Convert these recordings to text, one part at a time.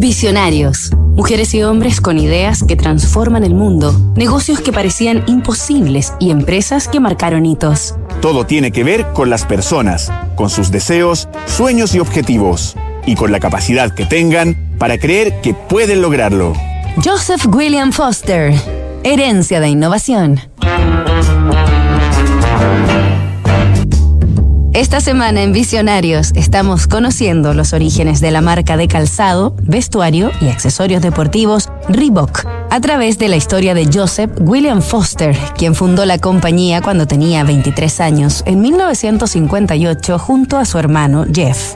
Visionarios. Mujeres y hombres con ideas que transforman el mundo, negocios que parecían imposibles y empresas que marcaron hitos. Todo tiene que ver con las personas, con sus deseos, sueños y objetivos, y con la capacidad que tengan para creer que pueden lograrlo. Joseph William Foster. Herencia de innovación. Esta semana en Visionarios estamos conociendo los orígenes de la marca de calzado, vestuario y accesorios deportivos Reebok a través de la historia de Joseph William Foster, quien fundó la compañía cuando tenía 23 años en 1958 junto a su hermano Jeff.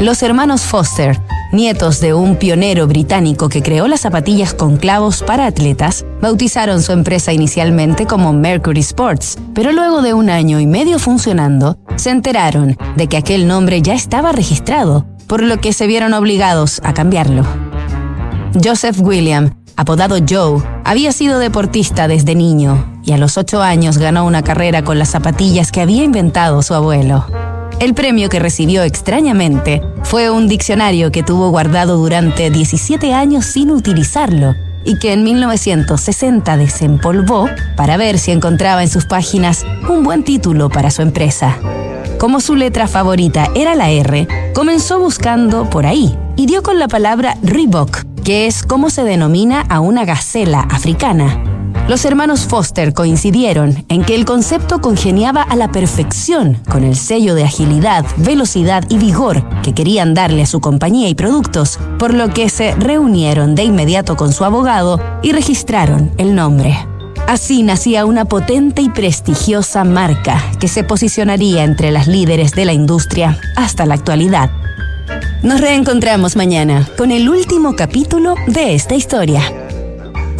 Los hermanos Foster, nietos de un pionero británico que creó las zapatillas con clavos para atletas, bautizaron su empresa inicialmente como Mercury Sports, pero luego de un año y medio funcionando, se enteraron de que aquel nombre ya estaba registrado, por lo que se vieron obligados a cambiarlo. Joseph William, apodado Joe, había sido deportista desde niño y a los ocho años ganó una carrera con las zapatillas que había inventado su abuelo. El premio que recibió extrañamente fue un diccionario que tuvo guardado durante 17 años sin utilizarlo y que en 1960 desempolvó para ver si encontraba en sus páginas un buen título para su empresa. Como su letra favorita era la R, comenzó buscando por ahí y dio con la palabra Reebok, que es como se denomina a una gacela africana. Los hermanos Foster coincidieron en que el concepto congeniaba a la perfección con el sello de agilidad, velocidad y vigor que querían darle a su compañía y productos, por lo que se reunieron de inmediato con su abogado y registraron el nombre. Así nacía una potente y prestigiosa marca que se posicionaría entre las líderes de la industria hasta la actualidad. Nos reencontramos mañana con el último capítulo de esta historia.